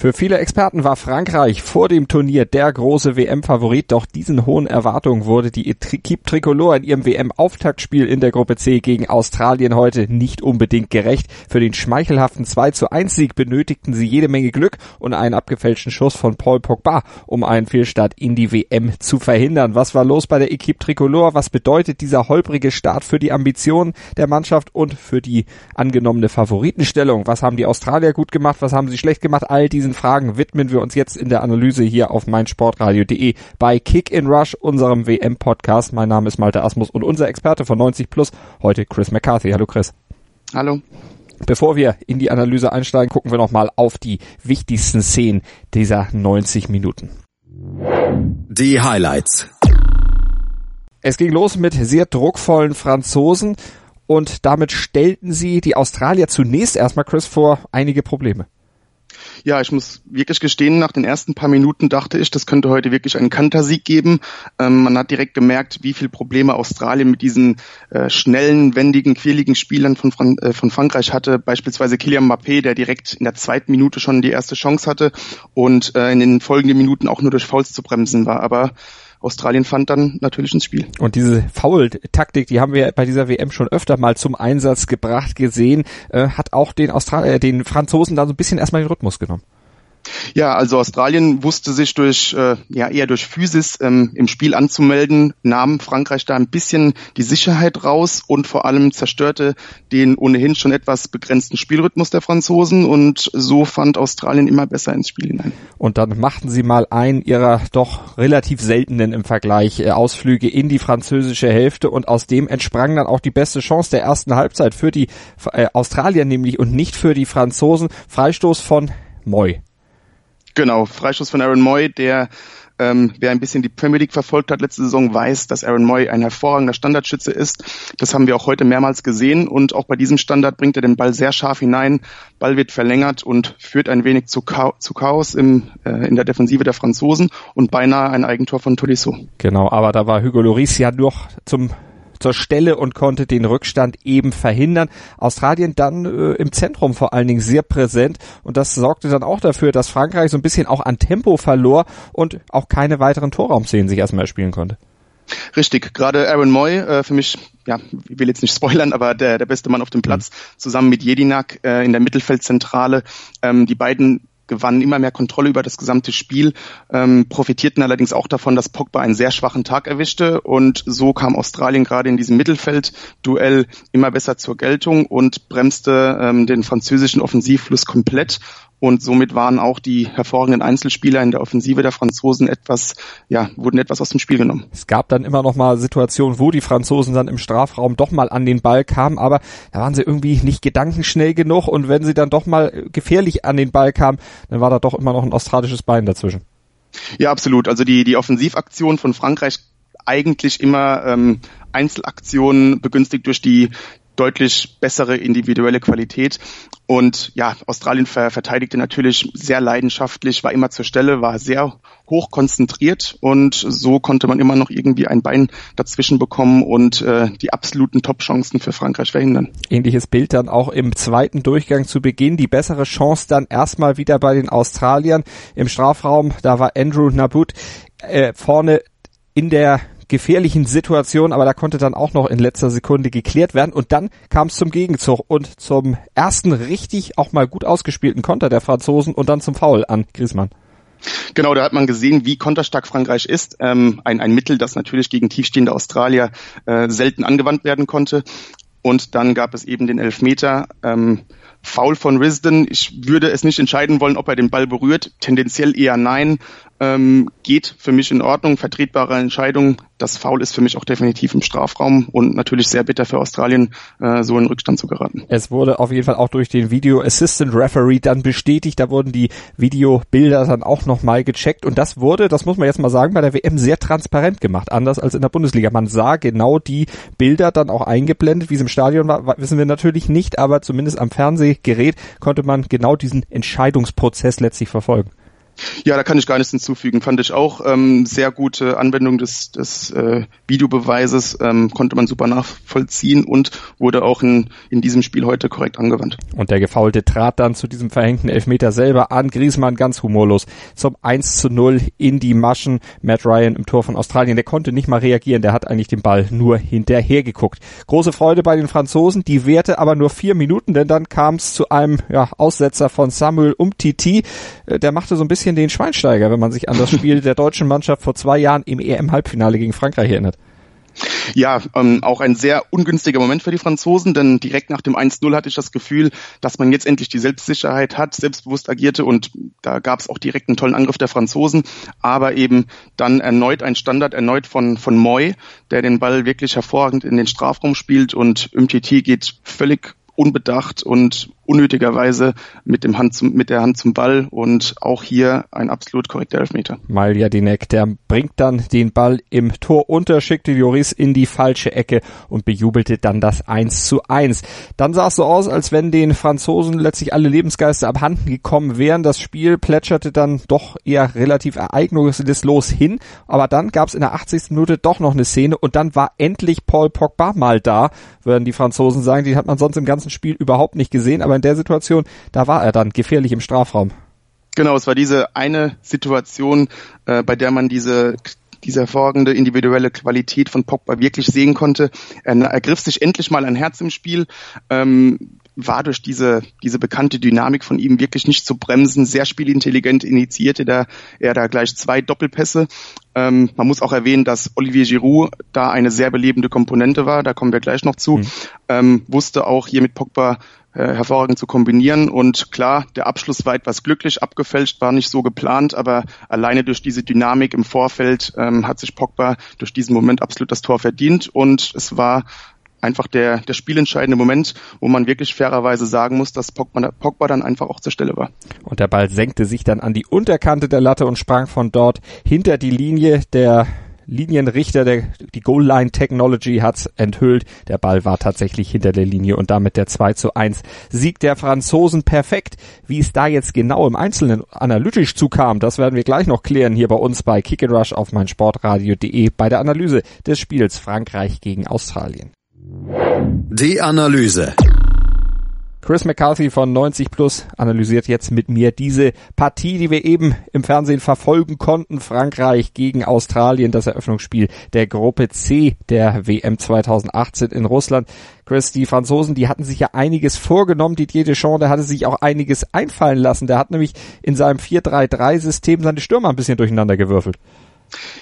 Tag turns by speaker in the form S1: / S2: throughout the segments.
S1: Für viele Experten war Frankreich vor dem Turnier der große WM-Favorit, doch diesen hohen Erwartungen wurde die Equipe Tricolore in ihrem WM-Auftaktspiel in der Gruppe C gegen Australien heute nicht unbedingt gerecht. Für den schmeichelhaften 2 zu 1 Sieg benötigten sie jede Menge Glück und einen abgefälschten Schuss von Paul Pogba, um einen Fehlstart in die WM zu verhindern. Was war los bei der Equipe Tricolore? Was bedeutet dieser holprige Start für die Ambitionen der Mannschaft und für die angenommene Favoritenstellung? Was haben die Australier gut gemacht? Was haben sie schlecht gemacht? All diese diesen Fragen widmen wir uns jetzt in der Analyse hier auf meinsportradio.de bei Kick in Rush, unserem WM-Podcast. Mein Name ist Malte Asmus und unser Experte von 90 Plus, heute Chris McCarthy. Hallo Chris.
S2: Hallo.
S1: Bevor wir in die Analyse einsteigen, gucken wir nochmal auf die wichtigsten Szenen dieser 90 Minuten.
S3: Die Highlights.
S1: Es ging los mit sehr druckvollen Franzosen und damit stellten sie die Australier zunächst erstmal, Chris, vor einige Probleme.
S2: Ja, ich muss wirklich gestehen, nach den ersten paar Minuten dachte ich, das könnte heute wirklich einen Kantersieg geben. Ähm, man hat direkt gemerkt, wie viele Probleme Australien mit diesen äh, schnellen, wendigen, quirligen Spielern von, Fran äh, von Frankreich hatte. Beispielsweise Kylian Mbappé, der direkt in der zweiten Minute schon die erste Chance hatte und äh, in den folgenden Minuten auch nur durch Fouls zu bremsen war. Aber Australien fand dann natürlich ins Spiel.
S1: Und diese Foul-Taktik, die haben wir bei dieser WM schon öfter mal zum Einsatz gebracht gesehen, äh, hat auch den Australier, äh, den Franzosen da so ein bisschen erstmal den Rhythmus genommen.
S2: Ja, also Australien wusste sich durch äh, ja eher durch Physis ähm, im Spiel anzumelden, nahm Frankreich da ein bisschen die Sicherheit raus und vor allem zerstörte den ohnehin schon etwas begrenzten Spielrhythmus der Franzosen und so fand Australien immer besser ins Spiel hinein.
S1: Und dann machten sie mal einen ihrer doch relativ seltenen im Vergleich äh, Ausflüge in die französische Hälfte und aus dem entsprang dann auch die beste Chance der ersten Halbzeit für die äh, Australier nämlich und nicht für die Franzosen. Freistoß von Moy.
S2: Genau, Freistoß von Aaron Moy, der ähm, wer ein bisschen die Premier League verfolgt hat letzte Saison, weiß, dass Aaron Moy ein hervorragender Standardschütze ist. Das haben wir auch heute mehrmals gesehen und auch bei diesem Standard bringt er den Ball sehr scharf hinein. Ball wird verlängert und führt ein wenig zu, Cha zu Chaos im, äh, in der Defensive der Franzosen und beinahe ein Eigentor von Tolisso.
S1: Genau, aber da war Hugo Lloris ja noch zum zur Stelle und konnte den Rückstand eben verhindern. Australien dann äh, im Zentrum vor allen Dingen sehr präsent und das sorgte dann auch dafür, dass Frankreich so ein bisschen auch an Tempo verlor und auch keine weiteren Torraumszenen sich erstmal spielen konnte.
S2: Richtig, gerade Aaron Moy, äh, für mich, ja, ich will jetzt nicht spoilern, aber der, der beste Mann auf dem Platz, mhm. zusammen mit Jedinak äh, in der Mittelfeldzentrale. Ähm, die beiden gewannen immer mehr Kontrolle über das gesamte Spiel, ähm, profitierten allerdings auch davon, dass Pogba einen sehr schwachen Tag erwischte. Und so kam Australien gerade in diesem Mittelfeldduell immer besser zur Geltung und bremste ähm, den französischen Offensivfluss komplett und somit waren auch die hervorragenden Einzelspieler in der Offensive der Franzosen etwas, ja, wurden etwas aus dem Spiel genommen.
S1: Es gab dann immer noch mal Situationen, wo die Franzosen dann im Strafraum doch mal an den Ball kamen, aber da waren sie irgendwie nicht gedankenschnell genug und wenn sie dann doch mal gefährlich an den Ball kamen, dann war da doch immer noch ein australisches Bein dazwischen.
S2: Ja, absolut. Also die, die Offensivaktion von Frankreich eigentlich immer ähm, Einzelaktionen begünstigt durch die deutlich bessere individuelle Qualität. Und ja, Australien ver verteidigte natürlich sehr leidenschaftlich, war immer zur Stelle, war sehr hoch konzentriert und so konnte man immer noch irgendwie ein Bein dazwischen bekommen und äh, die absoluten Top-Chancen für Frankreich verhindern.
S1: Ähnliches Bild dann auch im zweiten Durchgang zu Beginn. Die bessere Chance dann erstmal wieder bei den Australiern im Strafraum. Da war Andrew Nabut äh, vorne in der gefährlichen Situation, aber da konnte dann auch noch in letzter Sekunde geklärt werden und dann kam es zum Gegenzug und zum ersten richtig auch mal gut ausgespielten Konter der Franzosen und dann zum Foul an Griezmann.
S2: Genau, da hat man gesehen, wie konterstark Frankreich ist. Ähm, ein, ein Mittel, das natürlich gegen tiefstehende Australier äh, selten angewandt werden konnte. Und dann gab es eben den Elfmeter. Ähm, Foul von Risden. Ich würde es nicht entscheiden wollen, ob er den Ball berührt. Tendenziell eher nein. Ähm, geht für mich in Ordnung, vertretbare Entscheidung. Das Foul ist für mich auch definitiv im Strafraum und natürlich sehr bitter für Australien, äh, so in Rückstand zu geraten.
S1: Es wurde auf jeden Fall auch durch den Video Assistant Referee dann bestätigt. Da wurden die Videobilder dann auch nochmal gecheckt und das wurde, das muss man jetzt mal sagen, bei der WM sehr transparent gemacht, anders als in der Bundesliga. Man sah genau die Bilder dann auch eingeblendet, wie es im Stadion war, wissen wir natürlich nicht, aber zumindest am Fernsehgerät konnte man genau diesen Entscheidungsprozess letztlich verfolgen.
S2: Ja, da kann ich gar nichts hinzufügen. Fand ich auch ähm, sehr gute Anwendung des, des äh, Videobeweises, ähm, konnte man super nachvollziehen und wurde auch in, in diesem Spiel heute korrekt angewandt.
S1: Und der Gefaulte trat dann zu diesem verhängten Elfmeter selber an. Griezmann ganz humorlos zum 1 zu 0 in die Maschen. Matt Ryan im Tor von Australien, der konnte nicht mal reagieren, der hat eigentlich den Ball nur hinterher geguckt. Große Freude bei den Franzosen, die währte aber nur vier Minuten, denn dann kam es zu einem ja, Aussetzer von Samuel Umtiti. Äh, der machte so ein bisschen bisschen den Schweinsteiger, wenn man sich an das Spiel der deutschen Mannschaft vor zwei Jahren im EM-Halbfinale gegen Frankreich erinnert.
S2: Ja, ähm, auch ein sehr ungünstiger Moment für die Franzosen, denn direkt nach dem 1-0 hatte ich das Gefühl, dass man jetzt endlich die Selbstsicherheit hat, selbstbewusst agierte und da gab es auch direkt einen tollen Angriff der Franzosen, aber eben dann erneut ein Standard, erneut von, von Moy, der den Ball wirklich hervorragend in den Strafraum spielt und MTT geht völlig unbedacht und unnötigerweise mit dem Hand zum, mit der Hand zum Ball und auch hier ein absolut korrekter Elfmeter.
S1: Maljadinek, der bringt dann den Ball im Tor unter, schickte Joris in die falsche Ecke und bejubelte dann das 1 zu 1. Dann sah es so aus, als wenn den Franzosen letztlich alle Lebensgeister abhanden gekommen wären. Das Spiel plätscherte dann doch eher relativ ereignislos hin, aber dann gab es in der 80. Minute doch noch eine Szene und dann war endlich Paul Pogba mal da, würden die Franzosen sagen. Die hat man sonst im ganzen Spiel überhaupt nicht gesehen, aber in der Situation, da war er dann gefährlich im Strafraum.
S2: Genau, es war diese eine Situation, äh, bei der man diese diese hervorragende individuelle Qualität von Pogba wirklich sehen konnte. Er ergriff sich endlich mal ein Herz im Spiel, ähm, war durch diese, diese bekannte Dynamik von ihm wirklich nicht zu bremsen, sehr spielintelligent initiierte da, er da gleich zwei Doppelpässe. Ähm, man muss auch erwähnen, dass Olivier Giroud da eine sehr belebende Komponente war, da kommen wir gleich noch zu, mhm. ähm, wusste auch hier mit Pogba hervorragend zu kombinieren. Und klar, der Abschluss war etwas glücklich abgefälscht, war nicht so geplant, aber alleine durch diese Dynamik im Vorfeld ähm, hat sich Pogba durch diesen Moment absolut das Tor verdient. Und es war einfach der, der spielentscheidende Moment, wo man wirklich fairerweise sagen muss, dass Pogba, Pogba dann einfach auch zur Stelle war.
S1: Und der Ball senkte sich dann an die Unterkante der Latte und sprang von dort hinter die Linie. Der Linienrichter, der, die Goal Line Technology hat's enthüllt. Der Ball war tatsächlich hinter der Linie und damit der 2 zu 1 Sieg der Franzosen perfekt. Wie es da jetzt genau im Einzelnen analytisch zukam, das werden wir gleich noch klären hier bei uns bei Kick and Rush auf meinsportradio.de bei der Analyse des Spiels Frankreich gegen Australien.
S3: Die Analyse.
S1: Chris McCarthy von 90 Plus analysiert jetzt mit mir diese Partie, die wir eben im Fernsehen verfolgen konnten. Frankreich gegen Australien, das Eröffnungsspiel der Gruppe C der WM 2018 in Russland. Chris, die Franzosen, die hatten sich ja einiges vorgenommen. Didier Deschamps, der hatte sich auch einiges einfallen lassen. Der hat nämlich in seinem 4-3-3-System seine Stürmer ein bisschen durcheinander gewürfelt.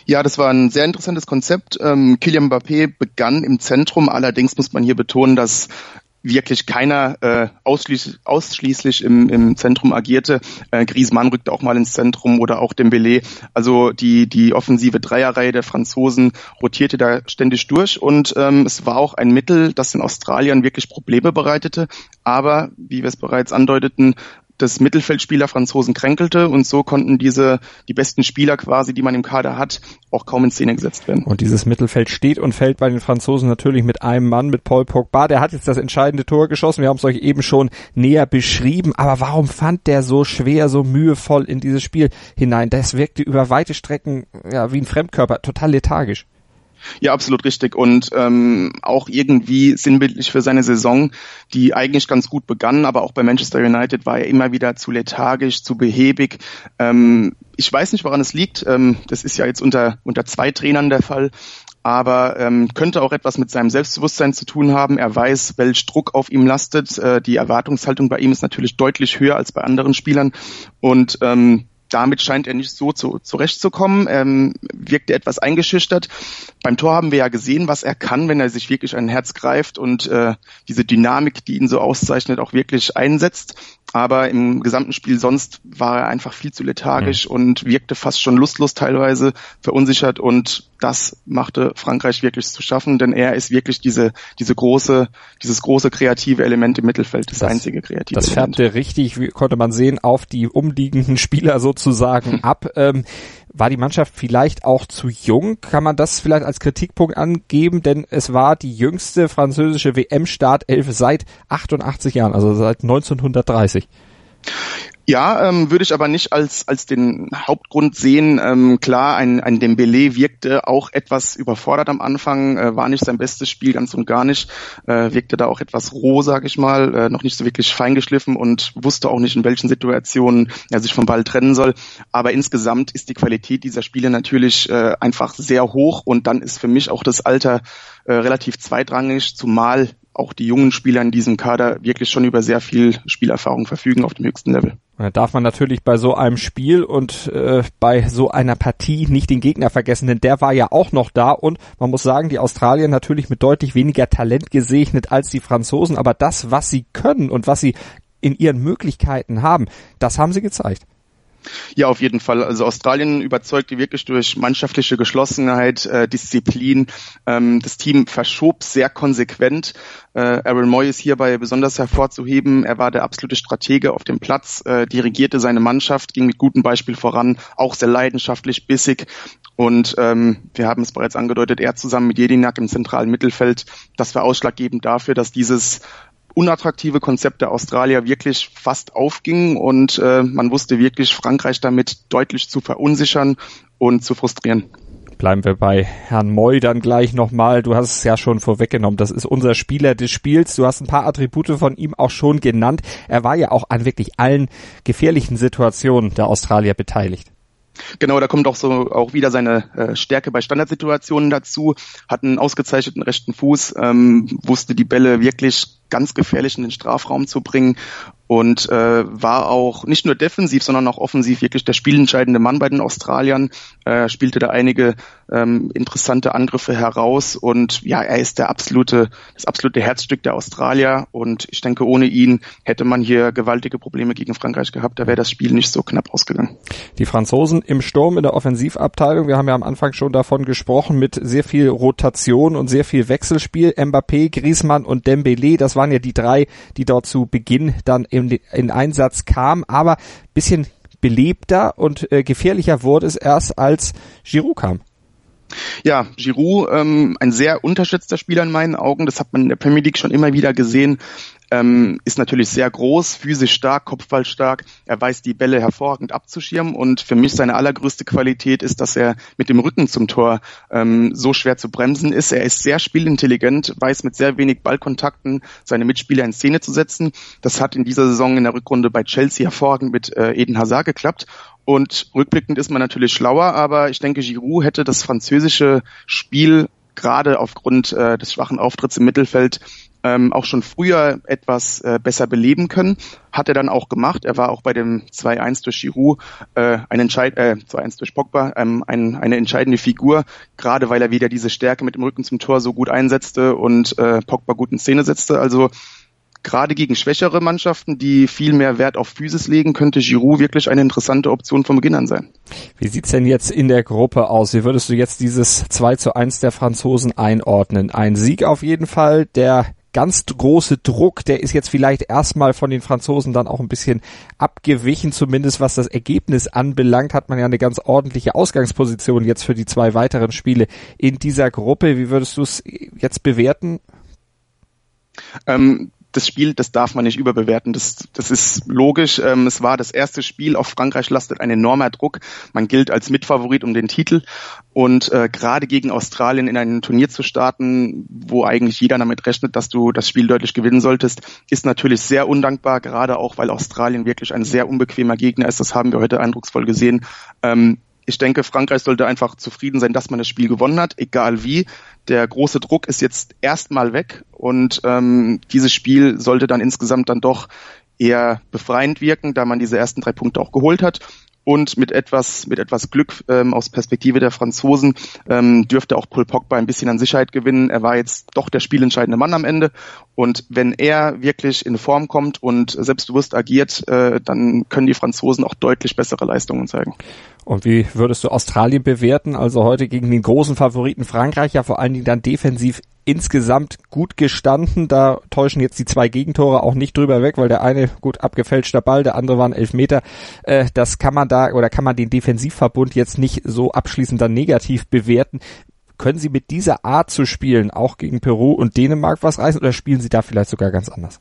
S2: Ja, das war ein sehr interessantes Konzept. Ähm, Kylian Mbappé begann im Zentrum. Allerdings muss man hier betonen, dass wirklich keiner äh, ausschließlich, ausschließlich im, im Zentrum agierte. Äh, Griezmann rückte auch mal ins Zentrum oder auch Dembélé. Also die, die offensive Dreierreihe der Franzosen rotierte da ständig durch und ähm, es war auch ein Mittel, das den Australiern wirklich Probleme bereitete. Aber, wie wir es bereits andeuteten, das Mittelfeldspieler Franzosen kränkelte und so konnten diese, die besten Spieler quasi, die man im Kader hat, auch kaum in Szene gesetzt werden.
S1: Und dieses Mittelfeld steht und fällt bei den Franzosen natürlich mit einem Mann, mit Paul Pogba. Der hat jetzt das entscheidende Tor geschossen. Wir haben es euch eben schon näher beschrieben. Aber warum fand der so schwer, so mühevoll in dieses Spiel hinein? Das wirkte über weite Strecken ja, wie ein Fremdkörper, total lethargisch.
S2: Ja, absolut richtig. Und ähm, auch irgendwie sinnbildlich für seine Saison, die eigentlich ganz gut begann, aber auch bei Manchester United war er immer wieder zu lethargisch, zu behäbig. Ähm, ich weiß nicht, woran es liegt. Ähm, das ist ja jetzt unter, unter zwei Trainern der Fall. Aber ähm, könnte auch etwas mit seinem Selbstbewusstsein zu tun haben. Er weiß, welch Druck auf ihm lastet. Äh, die Erwartungshaltung bei ihm ist natürlich deutlich höher als bei anderen Spielern. Und ähm, damit scheint er nicht so zu, zurechtzukommen, ähm, wirkte etwas eingeschüchtert. Beim Tor haben wir ja gesehen, was er kann, wenn er sich wirklich ein Herz greift und äh, diese Dynamik, die ihn so auszeichnet, auch wirklich einsetzt. Aber im gesamten Spiel sonst war er einfach viel zu lethargisch mhm. und wirkte fast schon lustlos teilweise, verunsichert und das machte Frankreich wirklich zu schaffen, denn er ist wirklich diese, diese große, dieses große kreative Element im Mittelfeld, das, das einzige kreative
S1: Das färbte Element. richtig, wie konnte man sehen, auf die umliegenden Spieler sozusagen ab. Ähm, war die Mannschaft vielleicht auch zu jung? Kann man das vielleicht als Kritikpunkt angeben? Denn es war die jüngste französische WM-Startelf seit 88 Jahren, also seit 1930.
S2: Ja, ähm, würde ich aber nicht als, als den Hauptgrund sehen. Ähm, klar, ein, ein Dembele wirkte auch etwas überfordert am Anfang, äh, war nicht sein bestes Spiel, ganz und gar nicht. Äh, wirkte da auch etwas roh, sag ich mal, äh, noch nicht so wirklich feingeschliffen und wusste auch nicht, in welchen Situationen er sich vom Ball trennen soll. Aber insgesamt ist die Qualität dieser Spiele natürlich äh, einfach sehr hoch und dann ist für mich auch das Alter äh, relativ zweitrangig, zumal auch die jungen Spieler in diesem Kader wirklich schon über sehr viel Spielerfahrung verfügen auf dem höchsten Level.
S1: Da darf man natürlich bei so einem Spiel und äh, bei so einer Partie nicht den Gegner vergessen, denn der war ja auch noch da und man muss sagen, die Australier natürlich mit deutlich weniger Talent gesegnet als die Franzosen, aber das, was sie können und was sie in ihren Möglichkeiten haben, das haben sie gezeigt.
S2: Ja, auf jeden Fall. Also Australien überzeugte wirklich durch mannschaftliche Geschlossenheit, äh, Disziplin. Ähm, das Team verschob sehr konsequent. Äh, Aaron Moy ist hierbei besonders hervorzuheben. Er war der absolute Stratege auf dem Platz, äh, dirigierte seine Mannschaft, ging mit gutem Beispiel voran, auch sehr leidenschaftlich, bissig. Und ähm, wir haben es bereits angedeutet, er zusammen mit Jedinak im zentralen Mittelfeld, das war ausschlaggebend dafür, dass dieses unattraktive Konzept der Australier wirklich fast aufging und äh, man wusste wirklich Frankreich damit deutlich zu verunsichern und zu frustrieren.
S1: Bleiben wir bei Herrn Moy dann gleich nochmal. Du hast es ja schon vorweggenommen. Das ist unser Spieler des Spiels. Du hast ein paar Attribute von ihm auch schon genannt. Er war ja auch an wirklich allen gefährlichen Situationen der Australier beteiligt.
S2: Genau, da kommt auch so auch wieder seine äh, Stärke bei Standardsituationen dazu. Hat einen ausgezeichneten rechten Fuß, ähm, wusste die Bälle wirklich ganz gefährlich in den Strafraum zu bringen und äh, war auch nicht nur defensiv, sondern auch offensiv wirklich der spielentscheidende Mann bei den Australiern, äh, spielte da einige ähm, interessante Angriffe heraus. Und ja, er ist der absolute, das absolute Herzstück der Australier. Und ich denke, ohne ihn hätte man hier gewaltige Probleme gegen Frankreich gehabt, da wäre das Spiel nicht so knapp ausgegangen.
S1: Die Franzosen im Sturm in der Offensivabteilung, wir haben ja am Anfang schon davon gesprochen, mit sehr viel Rotation und sehr viel Wechselspiel, Mbappé, Griezmann und Dembélé, das waren ja die drei, die dort zu Beginn dann in, in Einsatz kamen, aber bisschen belebter und äh, gefährlicher wurde es erst, als Giroud kam.
S2: Ja, Giroud, ähm, ein sehr unterschätzter Spieler in meinen Augen. Das hat man in der Premier League schon immer wieder gesehen ähm, ist natürlich sehr groß, physisch stark, kopfballstark. Er weiß die Bälle hervorragend abzuschirmen und für mich seine allergrößte Qualität ist, dass er mit dem Rücken zum Tor ähm, so schwer zu bremsen ist. Er ist sehr spielintelligent, weiß mit sehr wenig Ballkontakten seine Mitspieler in Szene zu setzen. Das hat in dieser Saison in der Rückrunde bei Chelsea hervorragend mit äh, Eden Hazard geklappt. Und rückblickend ist man natürlich schlauer, aber ich denke, Giroud hätte das französische Spiel gerade aufgrund äh, des schwachen Auftritts im Mittelfeld ähm, auch schon früher etwas äh, besser beleben können. Hat er dann auch gemacht. Er war auch bei dem 2-1 durch Giroud äh, ein Entscheid äh, 2-1 durch Pogba ähm, ein, eine entscheidende Figur, gerade weil er wieder diese Stärke mit dem Rücken zum Tor so gut einsetzte und äh, Pogba gut in Szene setzte. Also gerade gegen schwächere Mannschaften, die viel mehr Wert auf Physis legen, könnte Giroud wirklich eine interessante Option von Beginn an sein.
S1: Wie sieht's denn jetzt in der Gruppe aus? Wie würdest du jetzt dieses 2 zu 1 der Franzosen einordnen? Ein Sieg auf jeden Fall, der ganz große Druck, der ist jetzt vielleicht erstmal von den Franzosen dann auch ein bisschen abgewichen, zumindest was das Ergebnis anbelangt, hat man ja eine ganz ordentliche Ausgangsposition jetzt für die zwei weiteren Spiele in dieser Gruppe. Wie würdest du es jetzt bewerten?
S2: Ähm, das Spiel, das darf man nicht überbewerten. Das, das ist logisch. Ähm, es war das erste Spiel. Auf Frankreich lastet ein enormer Druck. Man gilt als Mitfavorit um den Titel. Und äh, gerade gegen Australien in ein Turnier zu starten, wo eigentlich jeder damit rechnet, dass du das Spiel deutlich gewinnen solltest, ist natürlich sehr undankbar, gerade auch, weil Australien wirklich ein sehr unbequemer Gegner ist. Das haben wir heute eindrucksvoll gesehen. Ähm, ich denke, Frankreich sollte einfach zufrieden sein, dass man das Spiel gewonnen hat, egal wie. Der große Druck ist jetzt erstmal weg und ähm, dieses Spiel sollte dann insgesamt dann doch eher befreiend wirken, da man diese ersten drei Punkte auch geholt hat. Und mit etwas, mit etwas Glück ähm, aus Perspektive der Franzosen ähm, dürfte auch Paul Pogba ein bisschen an Sicherheit gewinnen. Er war jetzt doch der spielentscheidende Mann am Ende. Und wenn er wirklich in Form kommt und selbstbewusst agiert, äh, dann können die Franzosen auch deutlich bessere Leistungen zeigen.
S1: Und wie würdest du Australien bewerten? Also heute gegen den großen Favoriten Frankreich, ja vor allen Dingen dann defensiv insgesamt gut gestanden. Da täuschen jetzt die zwei Gegentore auch nicht drüber weg, weil der eine gut abgefälschter Ball, der andere war ein Elfmeter. Äh, das kann man da oder kann man den Defensivverbund jetzt nicht so abschließend dann negativ bewerten. Können Sie mit dieser Art zu spielen auch gegen Peru und Dänemark was reißen oder spielen Sie da vielleicht sogar ganz anders?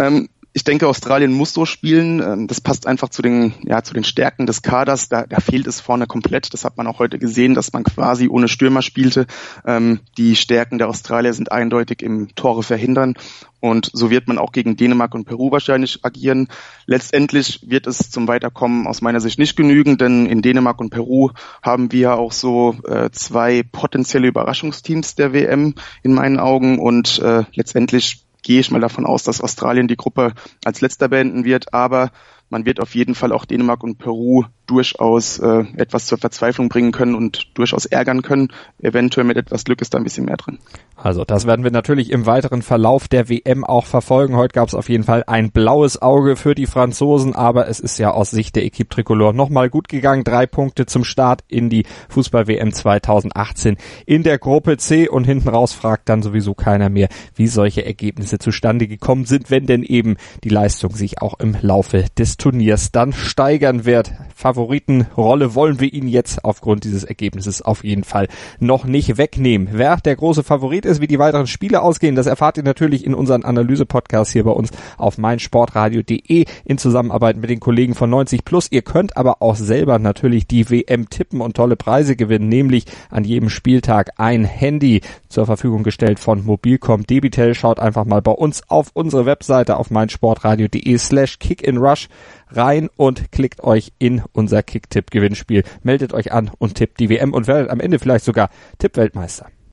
S2: Ähm ich denke, Australien muss so spielen. Ähm, das passt einfach zu den, ja, zu den Stärken des Kaders. Da, da fehlt es vorne komplett. Das hat man auch heute gesehen, dass man quasi ohne Stürmer spielte. Ähm, die Stärken der Australier sind eindeutig im Tore verhindern. Und so wird man auch gegen Dänemark und Peru wahrscheinlich agieren. Letztendlich wird es zum Weiterkommen aus meiner Sicht nicht genügen, denn in Dänemark und Peru haben wir auch so äh, zwei potenzielle Überraschungsteams der WM in meinen Augen. Und äh, letztendlich gehe ich mal davon aus, dass Australien die Gruppe als letzter beenden wird, aber man wird auf jeden Fall auch Dänemark und Peru durchaus äh, etwas zur Verzweiflung bringen können und durchaus ärgern können. Eventuell mit etwas Glück ist da ein bisschen mehr drin.
S1: Also das werden wir natürlich im weiteren Verlauf der WM auch verfolgen. Heute gab es auf jeden Fall ein blaues Auge für die Franzosen, aber es ist ja aus Sicht der Equipe Tricolore nochmal gut gegangen. Drei Punkte zum Start in die Fußball-WM 2018 in der Gruppe C und hinten raus fragt dann sowieso keiner mehr, wie solche Ergebnisse zustande gekommen sind, wenn denn eben die Leistung sich auch im Laufe des Turniers dann steigern wird. Favoritenrolle wollen wir ihn jetzt aufgrund dieses Ergebnisses auf jeden Fall noch nicht wegnehmen. Wer der große Favorit ist, wie die weiteren Spiele ausgehen, das erfahrt ihr natürlich in unseren Analyse-Podcasts hier bei uns auf meinsportradio.de in Zusammenarbeit mit den Kollegen von 90 Plus. Ihr könnt aber auch selber natürlich die WM tippen und tolle Preise gewinnen, nämlich an jedem Spieltag ein Handy zur Verfügung gestellt von Mobilcom Debitel. Schaut einfach mal bei uns auf unsere Webseite auf meinsportradio.de slash kickinrush rein und klickt euch in unser Kick-Tipp-Gewinnspiel. Meldet euch an und tippt die WM und werdet am Ende vielleicht sogar Tipp-Weltmeister.